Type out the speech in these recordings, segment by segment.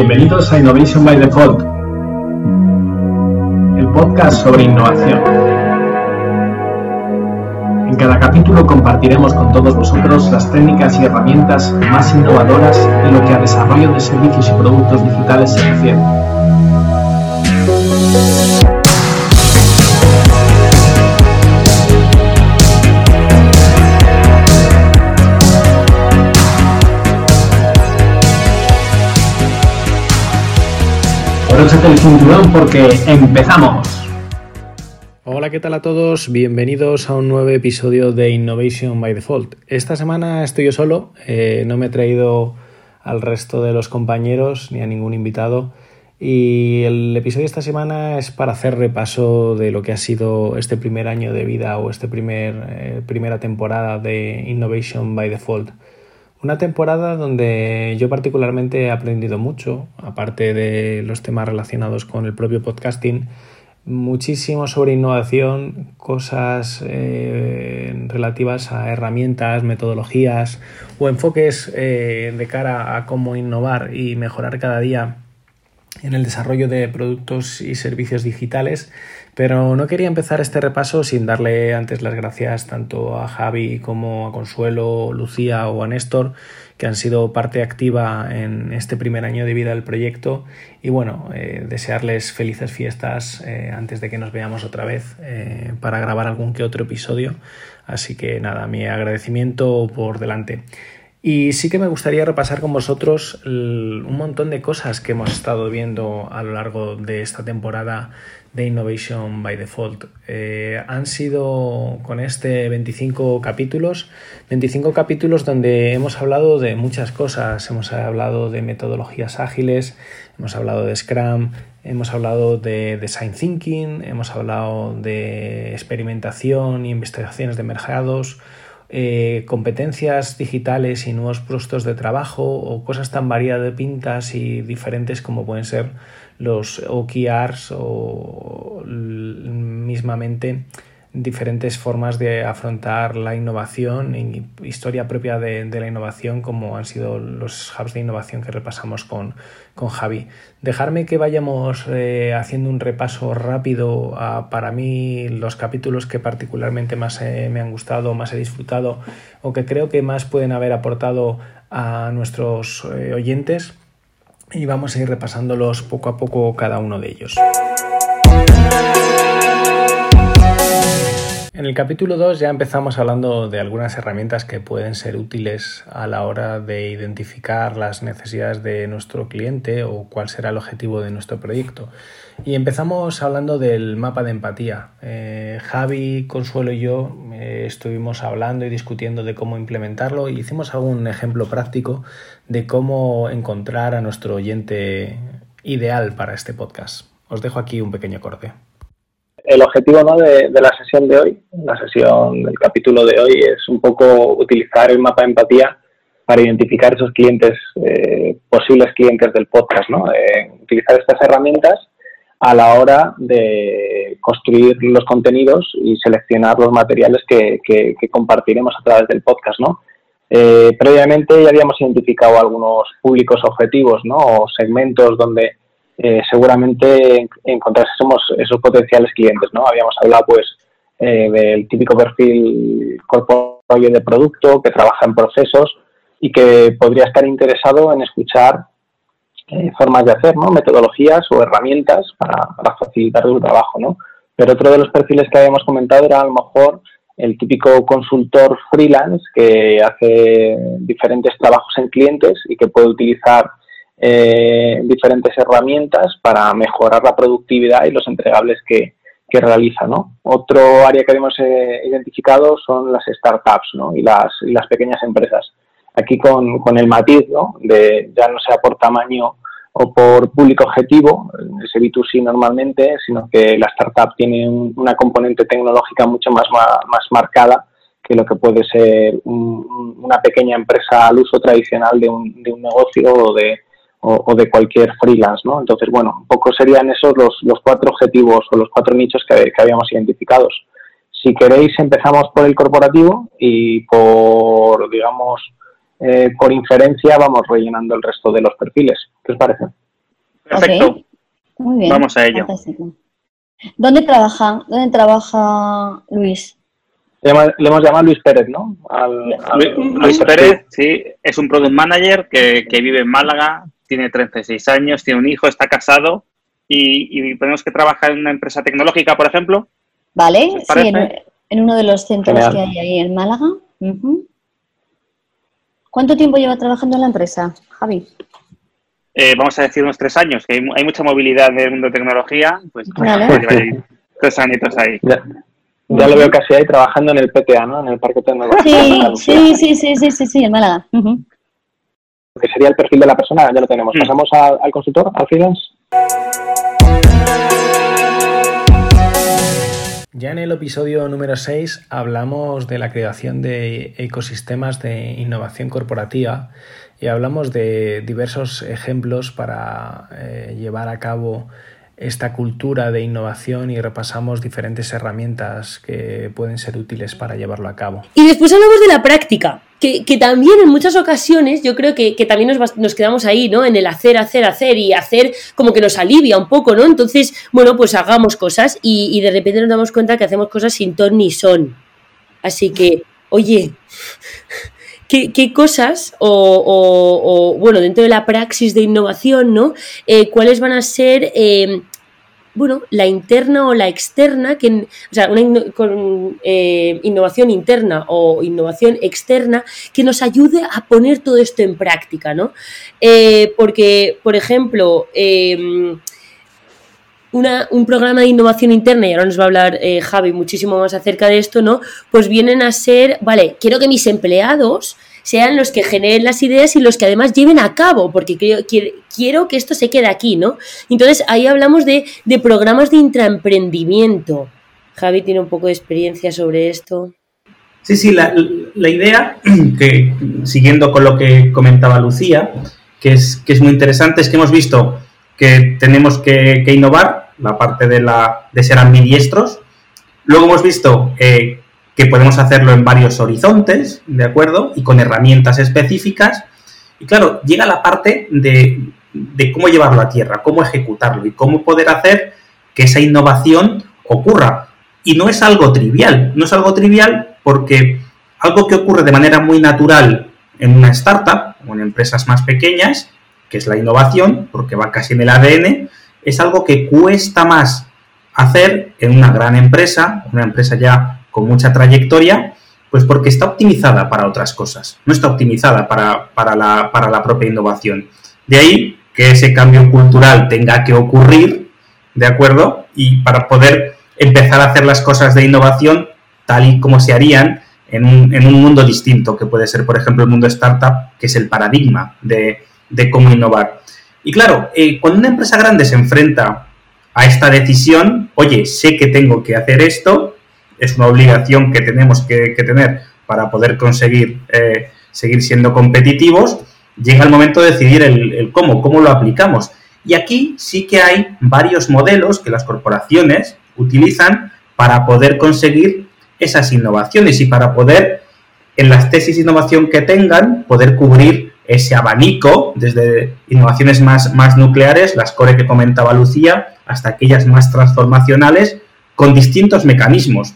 Bienvenidos a Innovation by Default, el podcast sobre innovación. En cada capítulo compartiremos con todos vosotros las técnicas y herramientas más innovadoras en lo que a desarrollo de servicios y productos digitales se refiere. El cinturón porque empezamos. Hola, ¿qué tal a todos? Bienvenidos a un nuevo episodio de Innovation by Default. Esta semana estoy yo solo, eh, no me he traído al resto de los compañeros ni a ningún invitado. Y el episodio de esta semana es para hacer repaso de lo que ha sido este primer año de vida o esta primer, eh, primera temporada de Innovation by Default. Una temporada donde yo particularmente he aprendido mucho, aparte de los temas relacionados con el propio podcasting, muchísimo sobre innovación, cosas eh, relativas a herramientas, metodologías o enfoques eh, de cara a cómo innovar y mejorar cada día en el desarrollo de productos y servicios digitales, pero no quería empezar este repaso sin darle antes las gracias tanto a Javi como a Consuelo, Lucía o a Néstor, que han sido parte activa en este primer año de vida del proyecto y bueno, eh, desearles felices fiestas eh, antes de que nos veamos otra vez eh, para grabar algún que otro episodio. Así que nada, mi agradecimiento por delante. Y sí que me gustaría repasar con vosotros un montón de cosas que hemos estado viendo a lo largo de esta temporada de Innovation by Default. Eh, han sido con este 25 capítulos, 25 capítulos donde hemos hablado de muchas cosas. Hemos hablado de metodologías ágiles, hemos hablado de Scrum, hemos hablado de Design Thinking, hemos hablado de experimentación e investigaciones de mercados eh, competencias digitales y nuevos puestos de trabajo o cosas tan variadas de pintas y diferentes como pueden ser los OKRs o mismamente diferentes formas de afrontar la innovación y historia propia de, la innovación como han sido los hubs de innovación que repasamos con, con Javi. Dejarme que vayamos eh, haciendo un repaso rápido a para mí los capítulos que particularmente más eh, me han gustado, más he disfrutado o que creo que más pueden haber aportado a nuestros eh, oyentes y vamos a ir repasándolos poco a poco cada uno de ellos. En el capítulo 2 ya empezamos hablando de algunas herramientas que pueden ser útiles a la hora de identificar las necesidades de nuestro cliente o cuál será el objetivo de nuestro proyecto. Y empezamos hablando del mapa de empatía. Eh, Javi, Consuelo y yo eh, estuvimos hablando y discutiendo de cómo implementarlo y hicimos algún ejemplo práctico de cómo encontrar a nuestro oyente ideal para este podcast. Os dejo aquí un pequeño corte el objetivo ¿no? de, la sesión de hoy, la sesión del capítulo de hoy, es un poco utilizar el mapa de empatía para identificar esos clientes, eh, posibles clientes del podcast, ¿no? Eh, utilizar estas herramientas a la hora de construir los contenidos y seleccionar los materiales que, compartiremos a través del podcast, ¿no? Eh, previamente ya habíamos identificado algunos públicos objetivos, ¿no? O segmentos donde eh, seguramente encontrásemos esos potenciales clientes, ¿no? Habíamos hablado, pues, eh, del típico perfil corporativo de producto que trabaja en procesos y que podría estar interesado en escuchar eh, formas de hacer, ¿no? Metodologías o herramientas para, facilitar su trabajo, ¿no? Pero otro de los perfiles que habíamos comentado era a lo mejor el típico consultor freelance que hace diferentes trabajos en clientes y que puede utilizar eh, diferentes herramientas para mejorar la productividad y los entregables que, que realiza. ¿no? Otro área que hemos eh, identificado son las startups ¿no? y, las, y las pequeñas empresas. Aquí con, con el matiz ¿no? de ya no sea por tamaño o por público objetivo, ese B2C normalmente, sino que la startup tiene una componente tecnológica mucho más, más marcada que lo que puede ser una pequeña empresa al uso tradicional de un, de un negocio o de, o, de cualquier freelance, ¿no? Entonces, bueno, un poco serían esos los, los cuatro objetivos o los cuatro nichos que, habíamos identificados. Si queréis, empezamos por el corporativo y por, digamos, eh, por inferencia vamos rellenando el resto de los perfiles. ¿Qué os parece? Perfecto. Muy bien. Vamos a ello. ¿Dónde trabaja? ¿Dónde trabaja Luis? Le hemos, llamado Luis Pérez, ¿no? Luis, Pérez, sí, es un product manager que, vive en Málaga, tiene 36 años, tiene un hijo, está casado y, tenemos que trabajar en una empresa tecnológica, por ejemplo. Vale, sí, en, uno de los centros que hay ahí en Málaga. ¿Cuánto tiempo lleva trabajando en la empresa, Javi? Eh, vamos a decir unos tres años, que hay, mucha movilidad en el mundo de tecnología, pues, tres añitos ahí. Ya, lo veo casi ahí trabajando en el PTA, ¿no? En el Parque Tecnológico. Sí, sí, sí, sí, sí, sí, en Málaga. Que sería el perfil de la persona, ya lo tenemos. Mm. Pasamos al consultor, al freelance. Ya en el episodio número 6 hablamos de la creación de ecosistemas de innovación corporativa y hablamos de diversos ejemplos para eh, llevar a cabo esta cultura de innovación y repasamos diferentes herramientas que pueden ser útiles para llevarlo a cabo. Y después hablamos de la práctica, que, también en muchas ocasiones yo creo que, también nos, quedamos ahí, ¿no? En el hacer, hacer, hacer y hacer como que nos alivia un poco, ¿no? Entonces, bueno, pues hagamos cosas y, de repente nos damos cuenta que hacemos cosas sin ton ni son. Así que, oye, ¿Qué, cosas o, bueno, dentro de la praxis de innovación, ¿no? Eh, ¿Cuáles van a ser, eh, bueno, la interna o la externa, que, o sea, una con, eh, innovación interna o innovación externa que nos ayude a poner todo esto en práctica, ¿no? porque, por ejemplo, em, un programa de innovación interna, y ahora nos va a hablar eh, Javi muchísimo más acerca de esto, ¿no? Pues vienen a ser, vale, quiero que mis empleados sean los que generen las ideas y los que además lleven a cabo, porque quiero, que esto se quede aquí, ¿no? Entonces ahí hablamos de, programas de intraemprendimiento. Javi tiene un poco de experiencia sobre esto. Sí, sí, la, idea, que siguiendo con lo que comentaba Lucía, que es, que es muy interesante, es que hemos visto que tenemos que, innovar, la parte de, la, de ser ambidiestros. Luego hemos visto eh, que podemos hacerlo en varios horizontes, ¿de acuerdo? Y con herramientas específicas. Y claro, llega la parte de, de cómo llevarlo a tierra, cómo ejecutarlo y cómo poder hacer que esa innovación ocurra. Y no es algo trivial, no es algo trivial porque algo que ocurre de manera muy natural en una startup o en empresas más pequeñas que es la innovación, porque va casi en el ADN, es algo que cuesta más hacer en una gran empresa, una empresa ya con mucha trayectoria, pues porque está optimizada para otras cosas, no está optimizada para, la, para la propia innovación. De ahí que ese cambio cultural tenga que ocurrir, ¿de acuerdo? Y para poder empezar a hacer las cosas de innovación tal y como se harían en un, en un mundo distinto, que puede ser, por ejemplo, el mundo startup, que es el paradigma de, de cómo innovar. Y claro, eh, cuando una empresa grande se enfrenta a esta decisión, oye, sé que tengo que hacer esto, es una obligación que tenemos que, tener para poder conseguir eh, seguir siendo competitivos, llega el momento de decidir el, cómo, cómo lo aplicamos. Y aquí sí que hay varios modelos que las corporaciones utilizan para poder conseguir esas innovaciones y para poder, en las tesis de innovación que tengan, poder cubrir ese abanico, desde innovaciones más, más nucleares, las core que comentaba Lucía, hasta aquellas más transformacionales, con distintos mecanismos.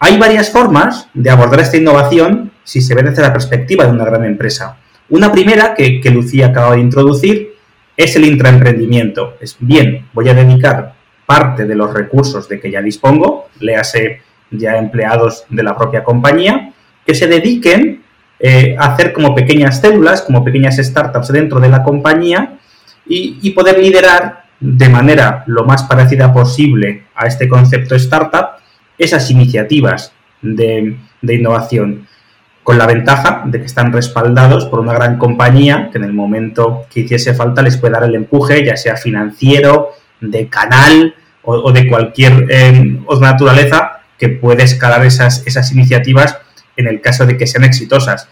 Hay varias formas de abordar esta innovación si se ve desde la perspectiva de una gran empresa. Una primera, que, Lucía acaba de introducir, es el intraemprendimiento. Es bien, voy a dedicar parte de los recursos de que ya dispongo, léase ya empleados de la propia compañía, que se dediquen eh, hacer como pequeñas células, como pequeñas startups dentro de la compañía y, poder liderar de manera lo más parecida posible a este concepto startup esas iniciativas de, innovación, con la ventaja de que están respaldados por una gran compañía que en el momento que hiciese falta les puede dar el empuje, ya sea financiero, de canal o, de cualquier eh, naturaleza que puede escalar esas, esas iniciativas en el caso de que sean exitosas.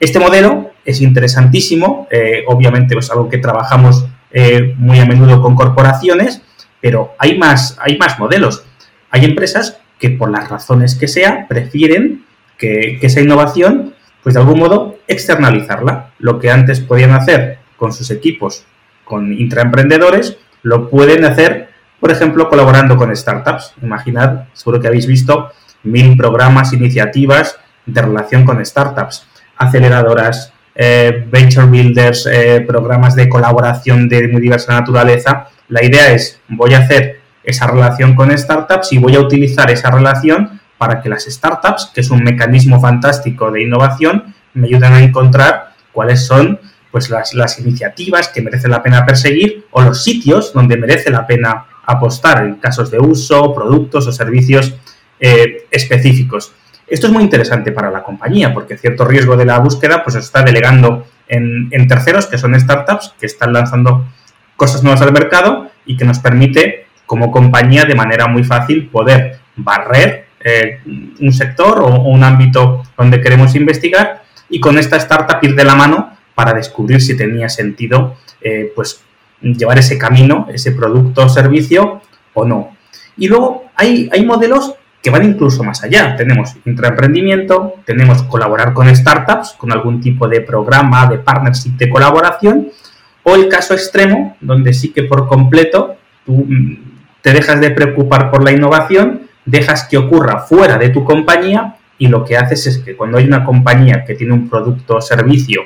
Este modelo es interesantísimo, eh, obviamente es algo que trabajamos eh, muy a menudo con corporaciones, pero hay más, hay más modelos. Hay empresas que por las razones que sea prefieren que, esa innovación, pues de algún modo, externalizarla. Lo que antes podían hacer con sus equipos con intraemprendedores, lo pueden hacer, por ejemplo, colaborando con startups. Imaginad, seguro que habéis visto mil programas, iniciativas de relación con startups, aceleradoras, eh, venture builders, eh, programas de colaboración de muy diversa naturaleza. La idea es, voy a hacer esa relación con startups y voy a utilizar esa relación para que las startups, que es un mecanismo fantástico de innovación, me ayuden a encontrar cuáles son pues las, las, iniciativas que merece la pena perseguir o los sitios donde merece la pena apostar en casos de uso, productos o servicios eh, específicos. Esto es muy interesante para la compañía porque cierto riesgo de la búsqueda pues está delegando en, en terceros que son startups que están lanzando cosas nuevas al mercado y que nos permite como compañía de manera muy fácil poder barrer eh, un sector o, un ámbito donde queremos investigar y con esta startup ir de la mano para descubrir si tenía sentido eh, pues llevar ese camino, ese producto o servicio o no. Y luego hay, hay modelos que van incluso más allá. Tenemos intraemprendimiento, tenemos colaborar con startups, con algún tipo de programa, de partnership, de colaboración, o el caso extremo, donde sí que por completo tú mm, te dejas de preocupar por la innovación, dejas que ocurra fuera de tu compañía y lo que haces es que cuando hay una compañía que tiene un producto o servicio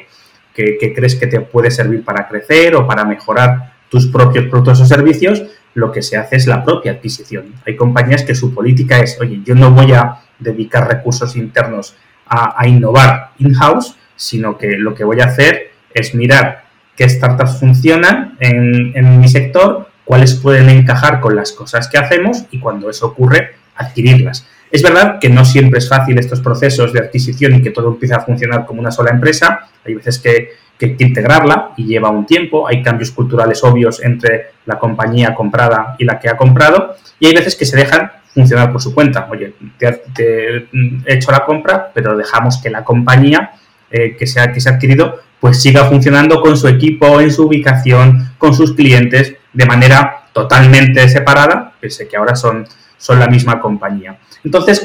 que, crees que te puede servir para crecer o para mejorar tus propios productos o servicios, lo que se hace es la propia adquisición. Hay compañías que su política es, oye, yo no voy a dedicar recursos internos a, innovar in-house, sino que lo que voy a hacer es mirar qué startups funcionan en, en mi sector, cuáles pueden encajar con las cosas que hacemos y cuando eso ocurre, adquirirlas. Es verdad que no siempre es fácil estos procesos de adquisición y que todo empieza a funcionar como una sola empresa. Hay veces que, que, que integrarla y lleva un tiempo. Hay cambios culturales obvios entre la compañía comprada y la que ha comprado. Y hay veces que se dejan funcionar por su cuenta. Oye, te, he hecho la compra, pero dejamos que la compañía eh, que, se ha, que se ha adquirido pues siga funcionando con su equipo, en su ubicación, con sus clientes, de manera totalmente separada, pese que ahora son son la misma compañía. Entonces,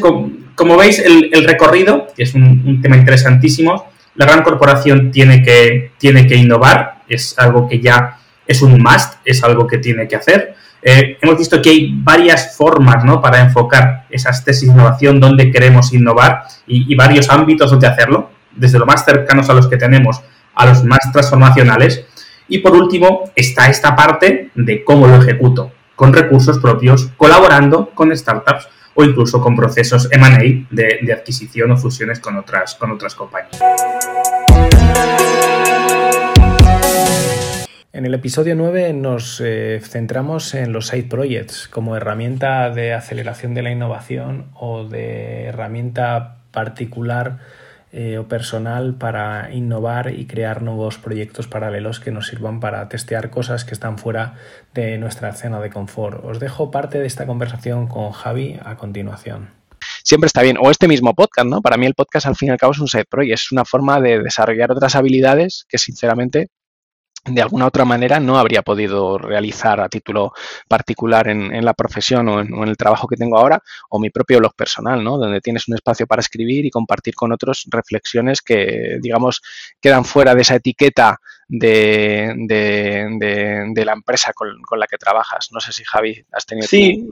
como, veis, el, recorrido, que es un, tema interesantísimo, la gran corporación tiene que, tiene que innovar, es algo que ya es un must, es algo que tiene que hacer. Eh, hemos visto que hay varias formas ¿no? para enfocar esas tesis de innovación, donde queremos innovar y, y varios ámbitos donde hacerlo, desde lo más cercanos a los que tenemos a los más transformacionales. Y por último, está esta parte de cómo lo ejecuto con recursos propios, colaborando con startups o incluso con procesos M&A de, adquisición o fusiones con otras, con otras compañías. En el episodio 9 nos eh, centramos en los side projects como herramienta de aceleración de la innovación o de herramienta particular eh, o personal para innovar y crear nuevos proyectos paralelos que nos sirvan para testear cosas que están fuera de nuestra escena de confort. Os dejo parte de esta conversación con Javi a continuación siempre está bien. O este mismo podcast, ¿no? Para mí el podcast al fin y al cabo es un side project, es una forma de desarrollar otras habilidades que sinceramente de alguna otra manera no habría podido realizar a título particular en, la profesión o en, el trabajo que tengo ahora o mi propio blog personal, ¿no? donde tienes un espacio para escribir y compartir con otros reflexiones que, digamos, quedan fuera de esa etiqueta de, de, la empresa con, la que trabajas. No sé si, Javi, has tenido sí,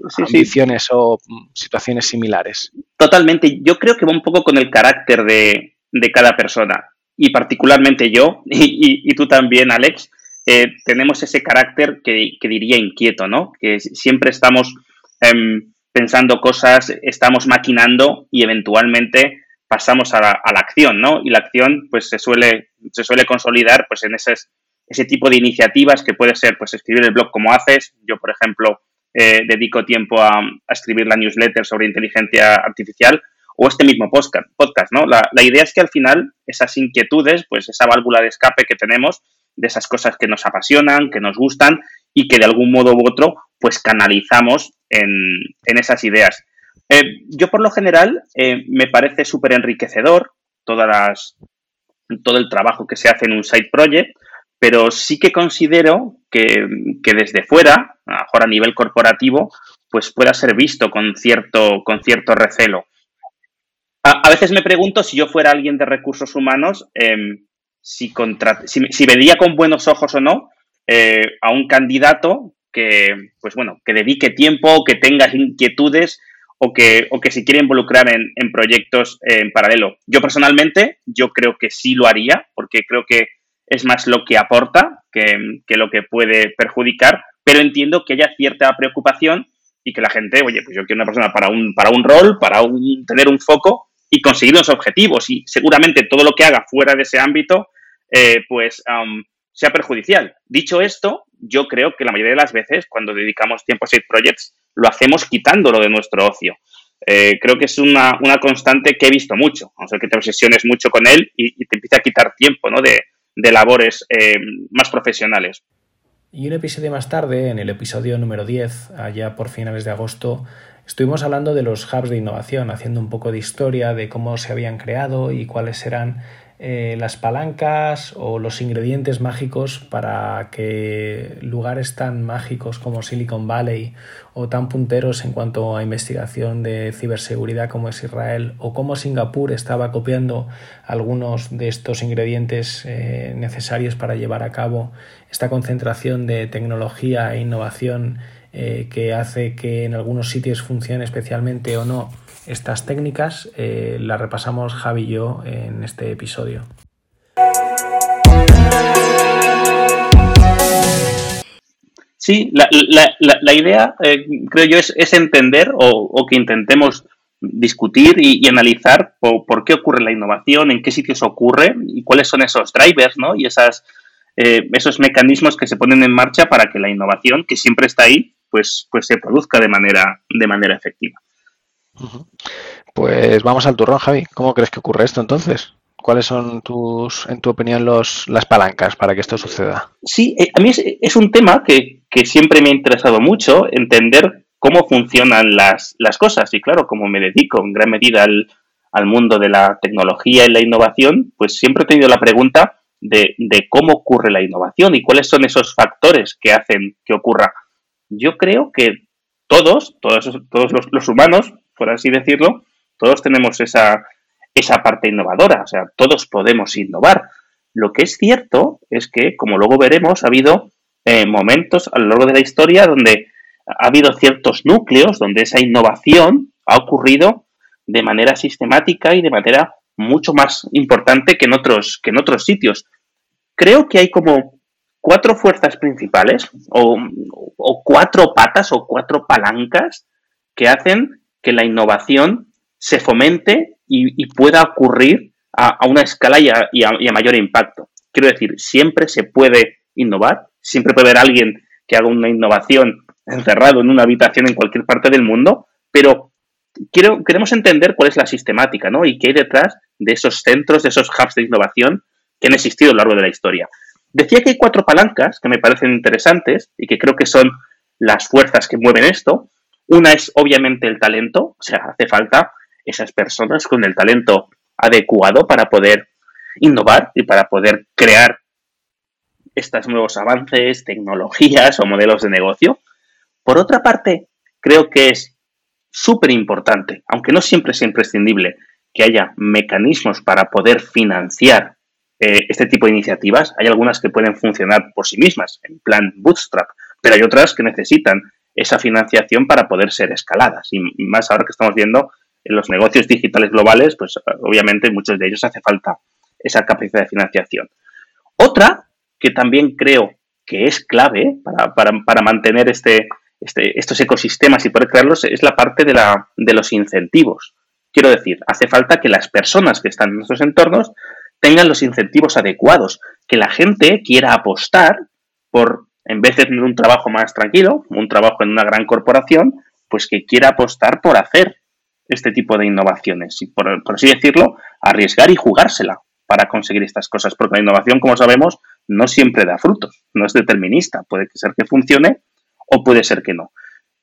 o situaciones similares. Totalmente. Yo creo que va un poco con el carácter de, de cada persona y particularmente yo, y, tú también, Alex, eh, tenemos ese carácter que, diría inquieto, ¿no? Que siempre estamos em, pensando cosas, estamos maquinando y eventualmente pasamos a la, acción, ¿no? Y la acción, pues, se suele, se suele consolidar, pues, en ese, ese tipo de iniciativas que puede ser, pues, escribir el blog como haces. Yo, por ejemplo, eh, dedico tiempo a escribir la newsletter sobre inteligencia artificial o este mismo podcast, ¿no? La, idea es que al final esas inquietudes, pues esa válvula de escape que tenemos de esas cosas que nos apasionan, que nos gustan y que de algún modo u otro pues canalizamos en, esas ideas. Eh, yo por lo general eh, me parece súper enriquecedor todas las, todo el trabajo que se hace en un side project, pero sí que considero que, que desde fuera, a mejor a nivel corporativo, pues pueda ser visto con cierto, con cierto recelo. A, veces me pregunto si yo fuera alguien de recursos humanos, em, si, si, vería con buenos ojos o no eh, a un candidato que, pues bueno, que dedique tiempo, que tenga inquietudes o que, o que se quiera involucrar en, en proyectos en paralelo. Yo personalmente, yo creo que sí lo haría, porque creo que es más lo que aporta que, que lo que puede perjudicar, pero entiendo que haya cierta preocupación y que la gente, oye, pues yo quiero una persona para un, para un rol, para un, tener un foco y conseguir los objetivos. Y seguramente todo lo que haga fuera de ese ámbito, eh, pues sea perjudicial. Dicho esto, yo creo que la mayoría de las veces, cuando dedicamos tiempo a Side Projects, lo hacemos quitándolo de nuestro ocio. Eh, creo que es una, una, constante que he visto mucho. O sea, que te obsesiones mucho con él y, te empieza a quitar tiempo ¿no? de, de labores eh, más profesionales. Y un episodio más tarde, en el episodio número 10, allá por finales de agosto, estuvimos hablando de los hubs de innovación, haciendo un poco de historia de cómo se habían creado y cuáles eran eh, las palancas o los ingredientes mágicos para que lugares tan mágicos como Silicon Valley o tan punteros en cuanto a investigación de ciberseguridad como es Israel o como Singapur estaba copiando algunos de estos ingredientes eh, necesarios para llevar a cabo esta concentración de tecnología e innovación eh, que hace que en algunos sitios funcione especialmente o no estas técnicas eh, las repasamos Javi y yo en este episodio. Sí, la, idea, eh, creo yo, es, entender o, que intentemos discutir y, analizar por, qué ocurre la innovación, en qué sitios ocurre y cuáles son esos drivers ¿no? y esas, eh, esos mecanismos que se ponen en marcha para que la innovación, que siempre está ahí, pues, pues se produzca de manera, de manera efectiva. Pues vamos al turrón, Javi. ¿Cómo crees que ocurre esto entonces? ¿Cuáles son tus, en tu opinión, los, las palancas para que esto suceda? Sí, eh, a mí es, un tema que, siempre me ha interesado mucho, entender cómo funcionan las, cosas. Y claro, como me dedico en gran medida al, mundo de la tecnología y la innovación, pues siempre he tenido la pregunta de, cómo ocurre la innovación y cuáles son esos factores que hacen que ocurra. Yo creo que todos, todos, todos los humanos, por así decirlo, todos tenemos esa, esa parte innovadora, o sea, todos podemos innovar. Lo que es cierto es que, como luego veremos, ha habido eh, momentos a lo largo de la historia donde ha habido ciertos núcleos donde esa innovación ha ocurrido de manera sistemática y de manera mucho más importante que en otros, que en otros sitios. Creo que hay como cuatro fuerzas principales o, cuatro patas o cuatro palancas que hacen que la innovación se fomente y, pueda ocurrir a, una escala y a, mayor impacto. Quiero decir, siempre se puede innovar, siempre puede haber alguien que haga una innovación encerrado en una habitación en cualquier parte del mundo, pero quiero, queremos entender cuál es la sistemática ¿no? y qué hay detrás de esos centros, de esos hubs de innovación que han existido a lo largo de la historia. Decía que hay cuatro palancas que me parecen interesantes y que creo que son las fuerzas que mueven esto. Una es obviamente el talento, o sea, hace falta esas personas con el talento adecuado para poder innovar y para poder crear estos nuevos avances, tecnologías o modelos de negocio. Por otra parte, creo que es súper importante, aunque no siempre es imprescindible, que haya mecanismos para poder financiar eh, este tipo de iniciativas. Hay algunas que pueden funcionar por sí mismas, en plan bootstrap, pero hay otras que necesitan esa financiación para poder ser escaladas. Y más ahora que estamos viendo en los negocios digitales globales, pues obviamente muchos de ellos hace falta esa capacidad de financiación. Otra que también creo que es clave para, mantener este, este, estos ecosistemas y poder crearlos es la parte de, la, de los incentivos. Quiero decir, hace falta que las personas que están en nuestros entornos tengan los incentivos adecuados, que la gente quiera apostar por en vez de tener un trabajo más tranquilo, un trabajo en una gran corporación, pues que quiera apostar por hacer este tipo de innovaciones y, por, así decirlo, arriesgar y jugársela para conseguir estas cosas, porque la innovación, como sabemos, no siempre da frutos, no es determinista, puede ser que funcione o puede ser que no.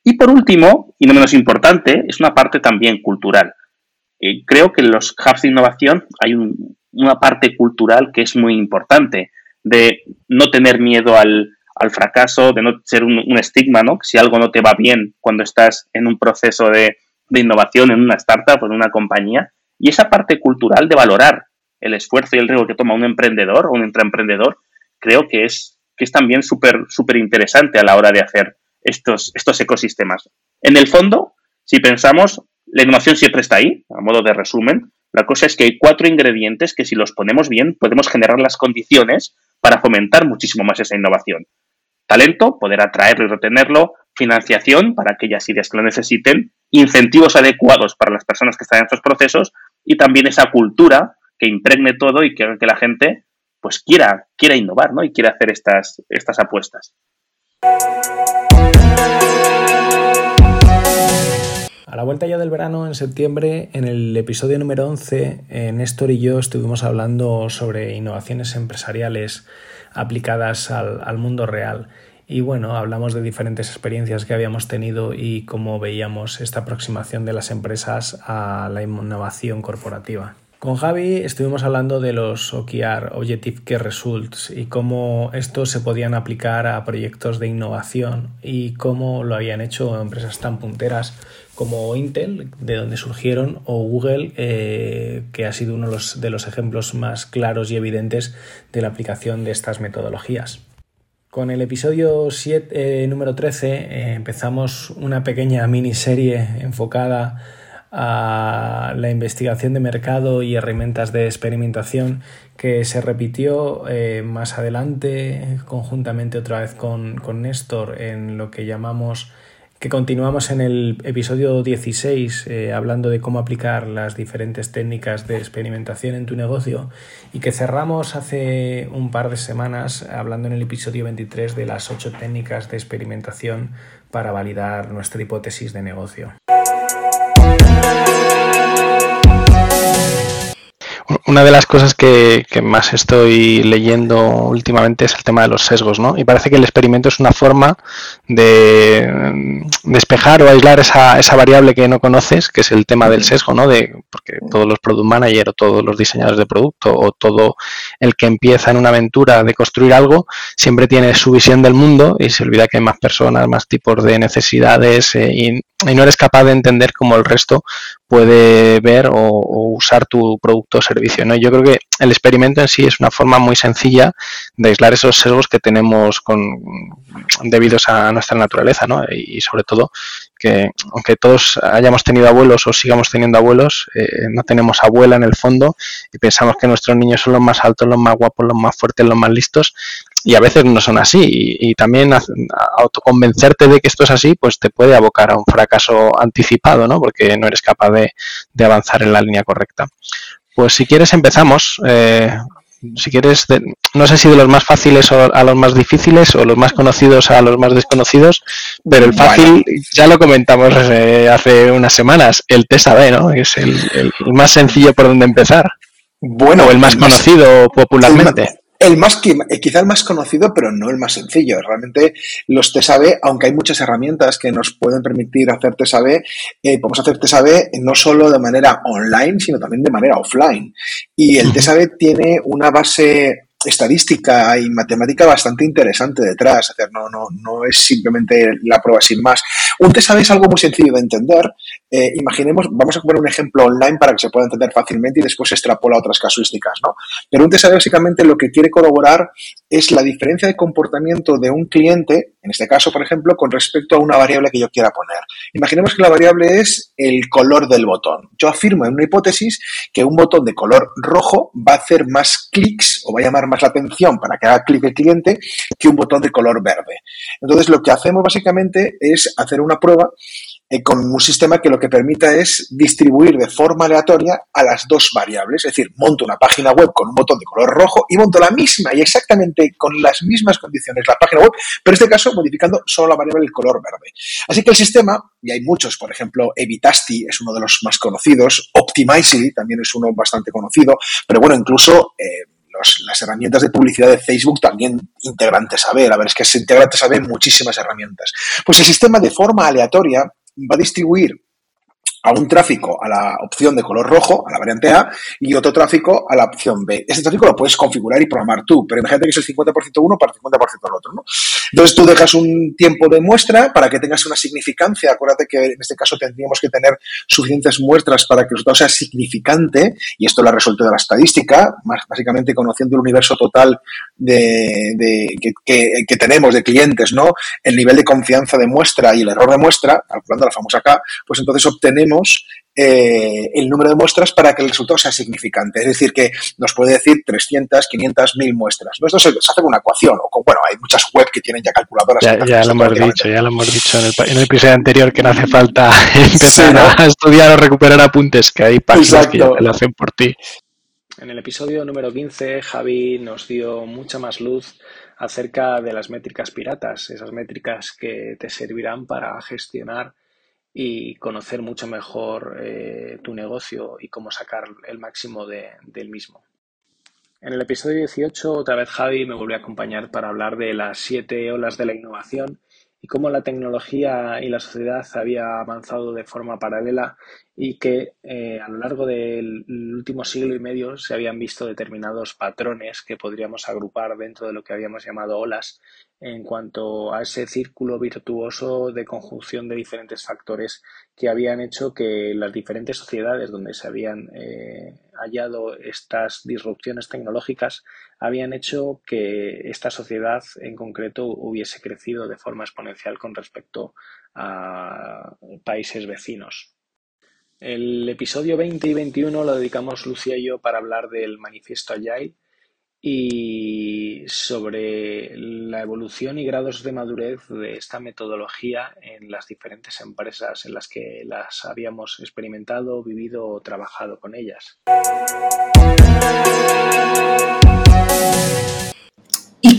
Y por último, y no menos importante, es una parte también cultural. Eh, creo que en los hubs de innovación hay una parte cultural que es muy importante, de no tener miedo al, al fracaso, de no ser un, estigma, ¿no? Si algo no te va bien cuando estás en un proceso de, innovación, en una startup o en una compañía. Y esa parte cultural de valorar el esfuerzo y el riesgo que toma un emprendedor o un intraemprendedor, creo que es, que es también súper súper interesante a la hora de hacer estos, estos ecosistemas. En el fondo, si pensamos, la innovación siempre está ahí, a modo de resumen. La cosa es que hay cuatro ingredientes que si los ponemos bien podemos generar las condiciones para fomentar muchísimo más esa innovación. Talento, poder atraerlo y retenerlo, financiación para aquellas ideas que lo necesiten, incentivos adecuados para las personas que están en estos procesos y también esa cultura que impregne todo y que que la gente pues quiera, quiera innovar ¿no? y quiera hacer estas, estas apuestas. A la vuelta ya del verano, en septiembre, en el episodio número 11, eh, Néstor y yo estuvimos hablando sobre innovaciones empresariales aplicadas al, mundo real. Y bueno, hablamos de diferentes experiencias que habíamos tenido y cómo veíamos esta aproximación de las empresas a la innovación corporativa. Con Javi estuvimos hablando de los OKR, Objective Key Results, y cómo estos se podían aplicar a proyectos de innovación y cómo lo habían hecho empresas tan punteras como Intel, de donde surgieron, o Google, eh, que ha sido uno de los, ejemplos más claros y evidentes de la aplicación de estas metodologías. Con el episodio 7, eh, número 13 eh, empezamos una pequeña miniserie enfocada a la investigación de mercado y herramientas de experimentación que se repitió más adelante conjuntamente otra vez con, con Néstor en lo que llamamos que continuamos en el episodio 16 eh, hablando de cómo aplicar las diferentes técnicas de experimentación en tu negocio y que cerramos hace un par de semanas hablando en el episodio 23 de las ocho técnicas de experimentación para validar nuestra hipótesis de negocio. Una de las cosas que, más estoy leyendo últimamente es el tema de los sesgos, ¿no? Y parece que el experimento es una forma de mm, despejar o aislar esa, esa variable que no conoces, que es el tema del sesgo, ¿no? De, porque todos los product managers o todos los diseñadores de producto o todo el que empieza en una aventura de construir algo siempre tiene su visión del mundo y se olvida que hay más personas, más tipos de necesidades eh, y, no eres capaz de entender cómo el resto puede ver o, o usar tu producto o servicio ¿no? Yo creo que el experimento en sí es una forma muy sencilla de aislar esos sesgos que tenemos con, debidos a nuestra naturaleza, ¿no? Y sobre todo que aunque todos hayamos tenido abuelos o sigamos teniendo abuelos, eh, no tenemos abuela en el fondo y pensamos que nuestros niños son los más altos, los más guapos, los más fuertes, los más listos y a veces no son así y, también autoconvencerte de que esto es así pues te puede abocar a un fracaso anticipado, ¿no? Porque no eres capaz de, de avanzar en la línea correcta. Pues si quieres empezamos. Eh, si quieres, no sé si de los más fáciles a los más difíciles o los más conocidos a los más desconocidos, pero el fácil ya lo comentamos eh, hace unas semanas, el TSAB, ¿no? Es el, más sencillo por donde empezar. Bueno, o el más conocido popularmente el más, eh, quizá el más conocido, pero no el más sencillo. Realmente los TSAB, aunque hay muchas herramientas que nos pueden permitir hacer TSAB, eh, podemos hacer TSAB no solo de manera online, sino también de manera offline. Y el TSAB tiene una base estadística y matemática bastante interesante detrás. hacer no, no, no es simplemente la prueba sin más. Un test es algo muy sencillo de entender. Eh, imaginemos, vamos a poner un ejemplo online para que se pueda entender fácilmente y después se extrapola a otras casuísticas. ¿no? Pero un test básicamente lo que quiere corroborar es la diferencia de comportamiento de un cliente, en este caso, por ejemplo, con respecto a una variable que yo quiera poner. Imaginemos que la variable es el color del botón. Yo afirmo en una hipótesis que un botón de color rojo va a hacer más clics o va a llamar más la atención para que haga clic el cliente que un botón de color verde. Entonces, lo que hacemos básicamente es hacer una prueba con un sistema que lo que permita es distribuir de forma aleatoria a las dos variables. Es decir, monto una página web con un botón de color rojo y monto la misma y exactamente con las mismas condiciones la página web, pero en este caso modificando solo la variable del color verde. Así que el sistema, y hay muchos, por ejemplo, Evitasti es uno de los más conocidos, Optimizely también es uno bastante conocido, pero bueno, incluso... Eh, las herramientas de publicidad de Facebook también integran saber. A ver, es que se integra saber muchísimas herramientas. Pues el sistema de forma aleatoria va a distribuir a un tráfico a la opción de color rojo, a la variante A, y otro tráfico a la opción B. Ese tráfico lo puedes configurar y programar tú, pero imagínate que es el 50% uno para el 50% el otro, ¿no? Entonces tú dejas un tiempo de muestra para que tengas una significancia. Acuérdate que en este caso tendríamos que tener suficientes muestras para que el resultado sea significante, y esto lo resuelto de la estadística, más básicamente conociendo el universo total de, que, que, tenemos de clientes, ¿no? El nivel de confianza de muestra y el error de muestra, calculando la famosa K, pues entonces obtenemos eh, el número de muestras para que el resultado sea significante. Es decir, que nos puede decir 300, 500, 1000 muestras. ¿No? Esto se, hace con una ecuación. O bueno, hay muchas web que tienen ya calculadoras. Ya, lo hemos dicho, ya lo hemos dicho en el, episodio anterior que no hace falta empezar a estudiar o recuperar apuntes, que hay páginas que lo hacen por ti. En el episodio número 15, Javi nos dio mucha más luz acerca de las métricas piratas, esas métricas que te servirán para gestionar y conocer mucho mejor eh, tu negocio y cómo sacar el máximo del mismo. En el episodio 18, otra vez Javi me volvió a acompañar para hablar de las siete olas de la innovación y cómo la tecnología y la sociedad había avanzado de forma paralela y que eh, a lo largo del último siglo y medio se habían visto determinados patrones que podríamos agrupar dentro de lo que habíamos llamado olas en cuanto a ese círculo virtuoso de conjunción de diferentes factores que habían hecho que las diferentes sociedades donde se habían eh, hallado estas disrupciones tecnológicas habían hecho que esta sociedad en concreto hubiese crecido de forma exponencial con respecto a países vecinos. El episodio 20 y 21 lo dedicamos Lucía y yo para hablar del manifiesto Agile y sobre la evolución y grados de madurez de esta metodología en las diferentes empresas en las que las habíamos experimentado, vivido o trabajado con ellas.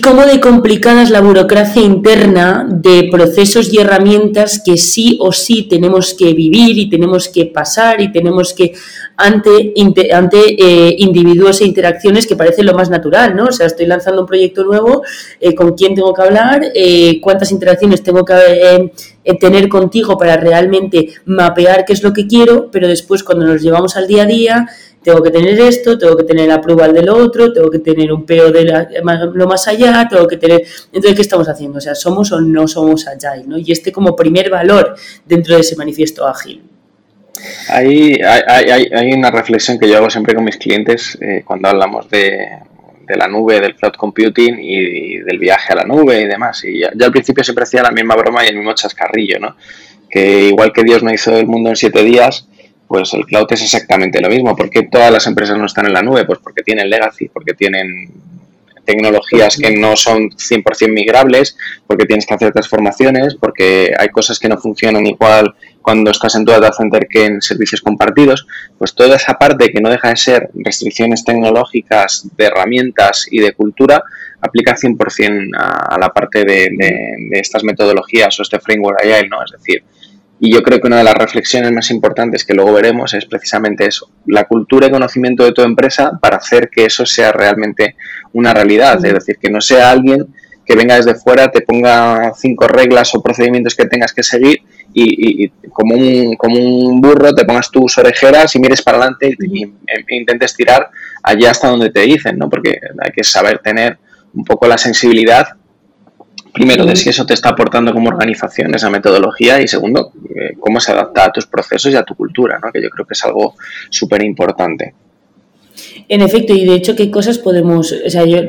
Cómo de complicada es la burocracia interna de procesos y herramientas que sí o sí tenemos que vivir y tenemos que pasar y tenemos que ante, ante eh, individuos e interacciones que parece lo más natural, ¿no? O sea, estoy lanzando un proyecto nuevo, eh, con quién tengo que hablar, eh, cuántas interacciones tengo que tener contigo para realmente mapear qué es lo que quiero, pero después cuando nos llevamos al día a día, tengo que tener esto, tengo que tener la prueba del otro, tengo que tener un peo de lo más allá, tengo que tener... Entonces, ¿qué estamos haciendo? O sea, ¿somos o no somos agile? ¿no? Y este como primer valor dentro de ese manifiesto ágil. Hay, hay, hay, una reflexión que yo hago siempre con mis clientes eh, cuando hablamos de, de, la nube, del cloud computing y, del viaje a la nube y demás. Y ya, al principio siempre hacía la misma broma y el mismo chascarrillo, ¿no? Que igual que Dios no hizo el mundo en siete días, pues el cloud es exactamente lo mismo. ¿Por qué todas las empresas no están en la nube? Pues porque tienen legacy, porque tienen tecnologías que no son 100% migrables, porque tienes que hacer transformaciones, porque hay cosas que no funcionan igual cuando estás en tu data center que en servicios compartidos, pues toda esa parte que no deja de ser restricciones tecnológicas, de herramientas y de cultura, aplica 100% a, la parte de, de, estas metodologías o este framework agile, ¿no? Es decir, y yo creo que una de las reflexiones más importantes que luego veremos es precisamente eso, la cultura y conocimiento de tu empresa para hacer que eso sea realmente una realidad. Es decir, que no sea alguien que venga desde fuera, te ponga cinco reglas o procedimientos que tengas que seguir y, como, un, como un burro te pongas tus orejeras y mires para adelante y, e intentes tirar allá hasta donde te dicen, ¿no? Porque hay que saber tener un poco la sensibilidad primero, de si eso te está aportando como organización esa metodología y segundo, eh, cómo se adapta a tus procesos y a tu cultura, ¿no? que yo creo que es algo súper importante. En efecto, y de hecho, ¿qué cosas podemos...? O sea, yo,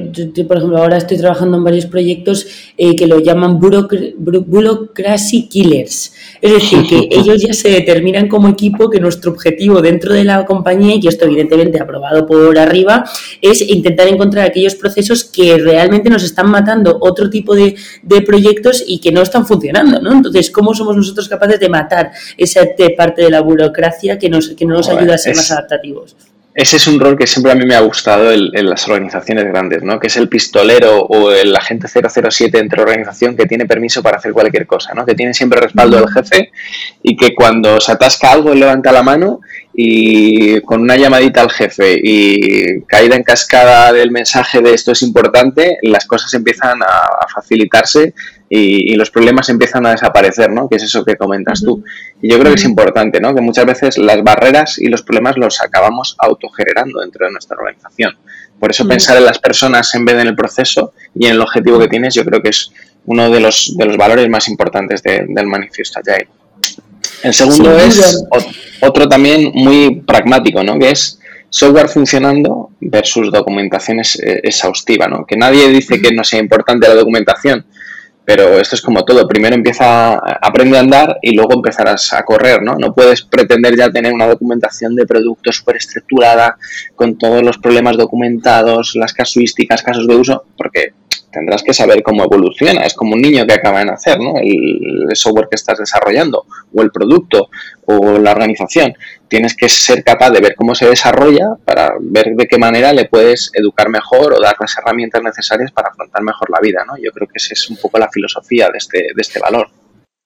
por ejemplo, ahora estoy trabajando en varios proyectos eh, que lo llaman bureaucracy killers. Es decir, que ellos ya se determinan como equipo que nuestro objetivo dentro de la compañía, y esto evidentemente aprobado por arriba, es intentar encontrar aquellos procesos que realmente nos están matando otro tipo de, proyectos y que no están funcionando, ¿no? Entonces, ¿cómo somos nosotros capaces de matar esa parte de la burocracia que, nos, que no nos ayuda a ser más adaptativos? Ese es un rol que siempre a mí me ha gustado en, las organizaciones grandes, ¿no? Que es el pistolero o el agente 007 entre organización que tiene permiso para hacer cualquier cosa, ¿no? Que tiene siempre respaldo del jefe y que cuando se atasca algo levanta la mano y con una llamadita al jefe y caída en cascada del mensaje de esto es importante, las cosas empiezan a facilitarse y, los problemas empiezan a desaparecer, ¿no? Que es eso que comentas tú. Y yo creo que es importante, ¿no? Que muchas veces las barreras y los problemas los acabamos autogenerando dentro de nuestra organización. Por eso pensar en las personas en vez de en el proceso y en el objetivo que tienes, yo creo que es uno de los, de los valores más importantes del manifiesto Agile. El segundo es otro también muy pragmático, ¿no? Que es software funcionando versus documentación eh, exhaustiva, ¿no? Que nadie dice que no sea importante la documentación, pero esto es como todo. Primero empieza, aprende a andar y luego empezarás a correr, ¿no? No puedes pretender ya tener una documentación de producto súper estructurada, con todos los problemas documentados, las casuísticas, casos de uso, porque tendrás que saber cómo evoluciona. Es como un niño que acaba de nacer, ¿no? El, software que estás desarrollando, o el producto, o la organización. Tienes que ser capaz de ver cómo se desarrolla para ver de qué manera le puedes educar mejor o dar las herramientas necesarias para afrontar mejor la vida, ¿no? Yo creo que esa es un poco la filosofía de este, de este valor.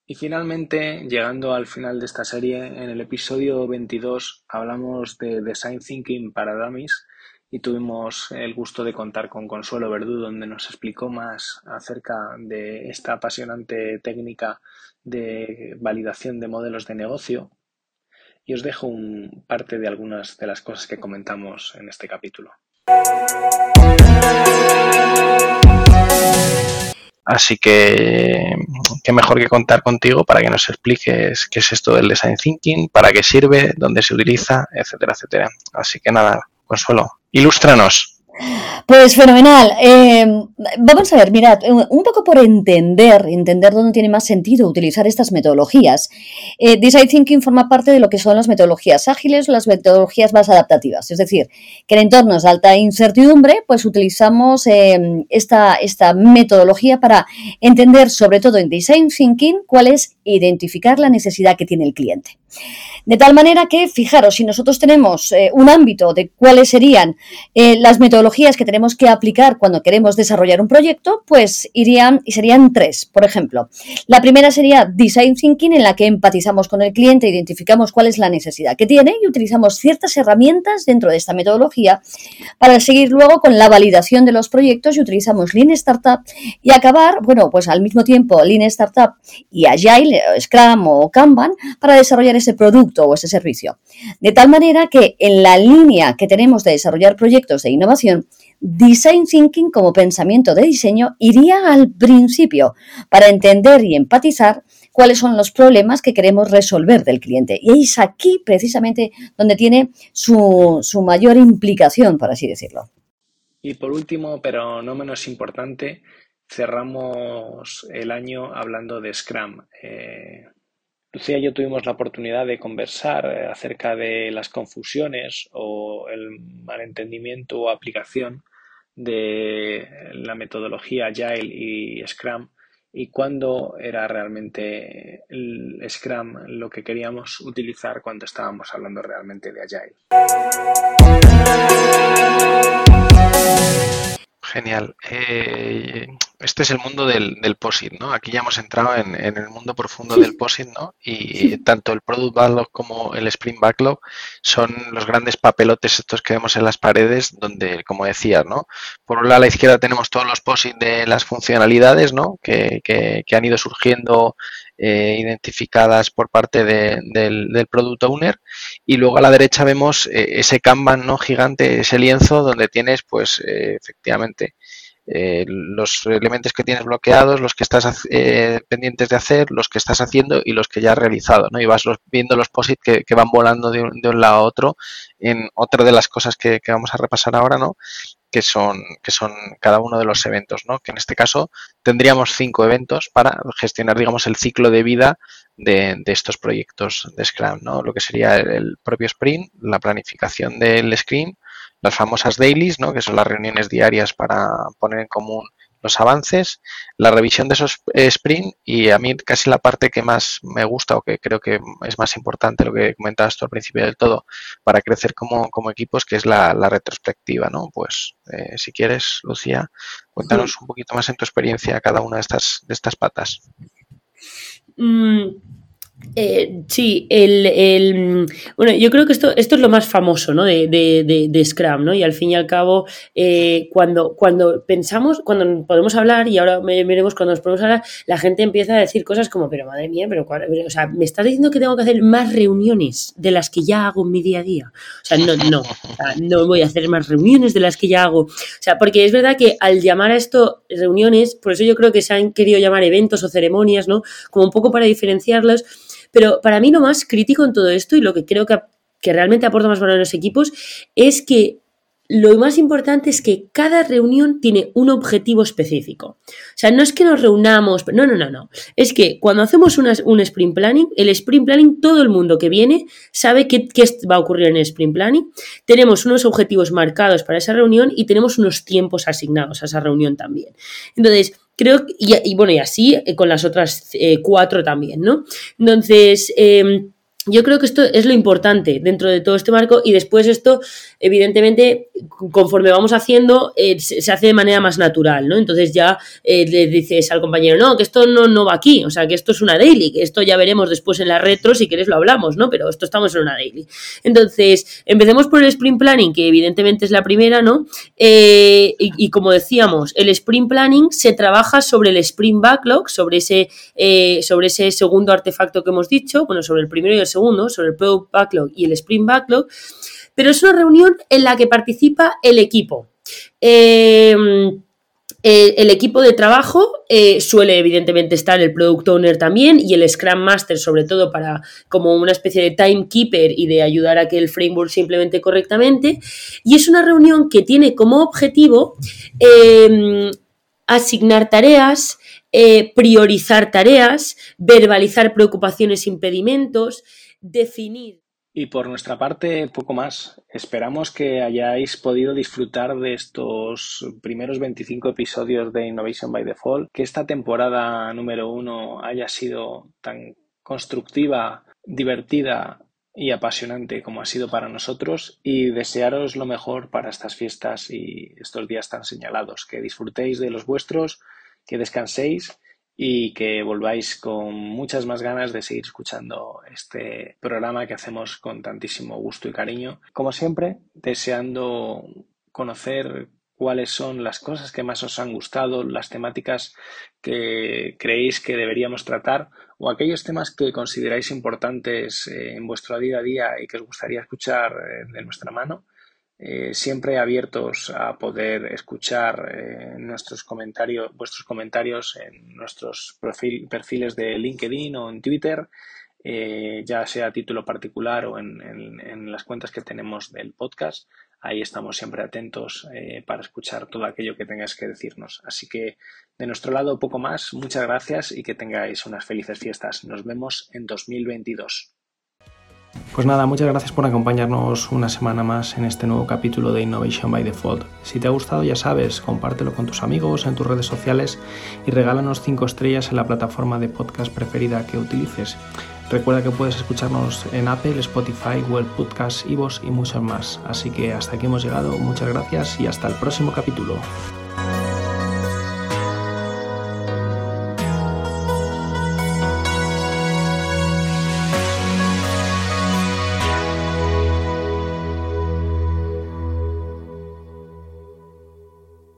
Y finalmente, llegando al final de esta serie, en el episodio 22 hablamos de Design Thinking para Dummies y tuvimos el gusto de contar con Consuelo Verdú, donde nos explicó más acerca de esta apasionante técnica de validación de modelos de negocio. Y os dejo un parte de algunas de las cosas que comentamos en este capítulo. Así que, qué mejor que contar contigo para que nos expliques qué es esto del design thinking, para qué sirve, dónde se utiliza, etcétera, etcétera. Así que nada, Consuelo, ilústranos. Pues fenomenal. Eh, vamos a ver, mirad, un poco por entender, entender dónde tiene más sentido utilizar estas metodologías. Eh, Design Thinking forma parte de lo que son las metodologías ágiles las metodologías más adaptativas. Es decir, que en entornos de alta incertidumbre, pues utilizamos eh, esta, esta metodología para entender, sobre todo en Design Thinking, cuál es identificar la necesidad que tiene el cliente. De tal manera que, fijaros, si nosotros tenemos eh, un ámbito de cuáles serían eh, las metodologías que tenemos que aplicar cuando queremos desarrollar un proyecto, pues irían y serían tres. Por ejemplo, la primera sería Design Thinking, en la que empatizamos con el cliente, identificamos cuál es la necesidad que tiene y utilizamos ciertas herramientas dentro de esta metodología para seguir luego con la validación de los proyectos y utilizamos Lean Startup y acabar, bueno, pues al mismo tiempo Lean Startup y Agile, Scrum o Kanban para desarrollar ese producto o ese servicio. De tal manera que en la línea que tenemos de desarrollar proyectos de innovación, Design Thinking como pensamiento de diseño iría al principio para entender y empatizar cuáles son los problemas que queremos resolver del cliente. Y es aquí precisamente donde tiene su, mayor implicación, por así decirlo. Y por último, pero no menos importante, cerramos el año hablando de Scrum. Eh, Lucía y yo tuvimos la oportunidad de conversar eh, acerca de las confusiones o el malentendimiento o aplicación de la metodología Agile y Scrum y cuándo era realmente el Scrum lo que queríamos utilizar cuando estábamos hablando realmente de Agile. Genial. Eh, este es el mundo del, del POSIT, ¿no? Aquí ya hemos entrado en, el mundo profundo del POSIT, ¿no? Y tanto el Product Backlog como el Sprint Backlog son los grandes papelotes estos que vemos en las paredes, donde, como decías, ¿no? Por un lado a la izquierda tenemos todos los POSIT de las funcionalidades, ¿no? Que, que, que han ido surgiendo eh, identificadas por parte del, del, Product Owner y luego a la derecha vemos eh, ese Kanban ¿no? gigante, ese lienzo donde tienes pues eh, efectivamente los elementos que tienes bloqueados, los que estás pendientes de hacer, los que estás haciendo y los que ya has realizado, ¿no? Y vas viendo los posits que, van volando de un, de un, lado a otro en otra de las cosas que, que, vamos a repasar ahora, ¿no? que son, que son cada uno de los eventos, ¿no? Que en este caso tendríamos cinco eventos para gestionar, digamos, el ciclo de vida de, de estos proyectos de Scrum, ¿no? Lo que sería el, propio sprint, la planificación del Scrum, las famosas dailies, ¿no? Que son las reuniones diarias para poner en común los avances, la revisión de esos eh, sprint y a mí casi la parte que más me gusta o que creo que es más importante, lo que comentabas tú al principio del todo, para crecer como, como equipos, que es la, retrospectiva, ¿no? Pues eh, si quieres, Lucía, cuéntanos un poquito más en tu experiencia cada una de estas, de estas patas. Mm, Eh, sí, el, bueno, yo creo que esto, esto es lo más famoso ¿no? de, de, Scrum, ¿no? Y al fin y al cabo, eh, cuando, cuando pensamos, cuando podemos hablar, y ahora veremos cuando nos podemos hablar, la gente empieza a decir cosas como, pero madre mía, pero o sea, me estás diciendo que tengo que hacer más reuniones de las que ya hago en mi día a día. O sea, no, no, no voy a hacer más reuniones de las que ya hago. O sea, porque es verdad que al llamar a esto reuniones, por eso yo creo que se han querido llamar eventos o ceremonias, ¿no? Como un poco para diferenciarlos pero para mí lo más crítico en todo esto y lo que creo que, que realmente aporta más valor a los equipos es que lo más importante es que cada reunión tiene un objetivo específico. O sea, no es que nos reunamos, no, no, no, no. Es que cuando hacemos un sprint planning, el sprint planning, todo el mundo que viene sabe qué, qué, va a ocurrir en el sprint planning. Tenemos unos objetivos marcados para esa reunión y tenemos unos tiempos asignados a esa reunión también. Entonces, Creo, y, y bueno, y así eh, con las otras eh, cuatro también, ¿no? Entonces, eh, yo creo que esto es lo importante dentro de todo este marco y después esto, evidentemente, conforme vamos haciendo, eh, se, hace de manera más natural, ¿no? Entonces ya eh, le dices al compañero, no, que esto no, no va aquí, o sea, que esto es una daily, que esto ya veremos después en la retro, si quieres lo hablamos, ¿no? Pero esto estamos en una daily. Entonces, empecemos por el sprint planning, que evidentemente es la primera, ¿no? Eh, y, como decíamos, el sprint planning se trabaja sobre el sprint backlog, sobre ese, sobre ese segundo artefacto que hemos dicho, bueno, sobre el primero y el segundo, sobre el Product Backlog y el Sprint Backlog, pero es una reunión en la que participa el equipo. Em, eh, el equipo de trabajo eh, suele evidentemente estar el Product Owner también y el Scrum Master sobre todo para como una especie de timekeeper y de ayudar a que el framework se implemente correctamente. Y es una reunión que tiene como objetivo em, asignar tareas, eh, priorizar tareas, verbalizar preocupaciones, impedimentos, definir. Y por nuestra parte, poco más. Esperamos que hayáis podido disfrutar de estos primeros 25 episodios de Innovation by Default, que esta temporada número uno haya sido tan constructiva, divertida y apasionante como ha sido para nosotros y desearos lo mejor para estas fiestas y estos días tan señalados, que disfrutéis de los vuestros, que descanséis y que volváis con muchas más ganas de seguir escuchando este programa que hacemos con tantísimo gusto y cariño. Como siempre, deseando conocer cuáles son las cosas que más os han gustado, las temáticas que creéis que deberíamos tratar o aquellos temas que consideráis importantes eh, en vuestro día a día y que os gustaría escuchar eh, de nuestra mano. Eh, siempre abiertos a poder escuchar eh, nuestros comentarios, vuestros comentarios en nuestros perfiles de LinkedIn o en Twitter, eh, ya sea a título particular o en, en, las cuentas que tenemos del podcast. Ahí estamos siempre atentos para escuchar todo aquello que tengáis que decirnos. Así que de nuestro lado poco más. Muchas gracias y que tengáis unas felices fiestas. Nos vemos en 2022. Pues nada, muchas gracias por acompañarnos una semana más en este nuevo capítulo de Innovation by Default. Si te ha gustado, ya sabes, compártelo con tus amigos en tus redes sociales y regálanos 5 estrellas en la plataforma de podcast preferida que utilices. Recuerda que puedes escucharnos en Apple, Spotify, Google Podcasts, Ivos y muchos más. Así que hasta aquí hemos llegado. Muchas gracias y hasta el próximo capítulo.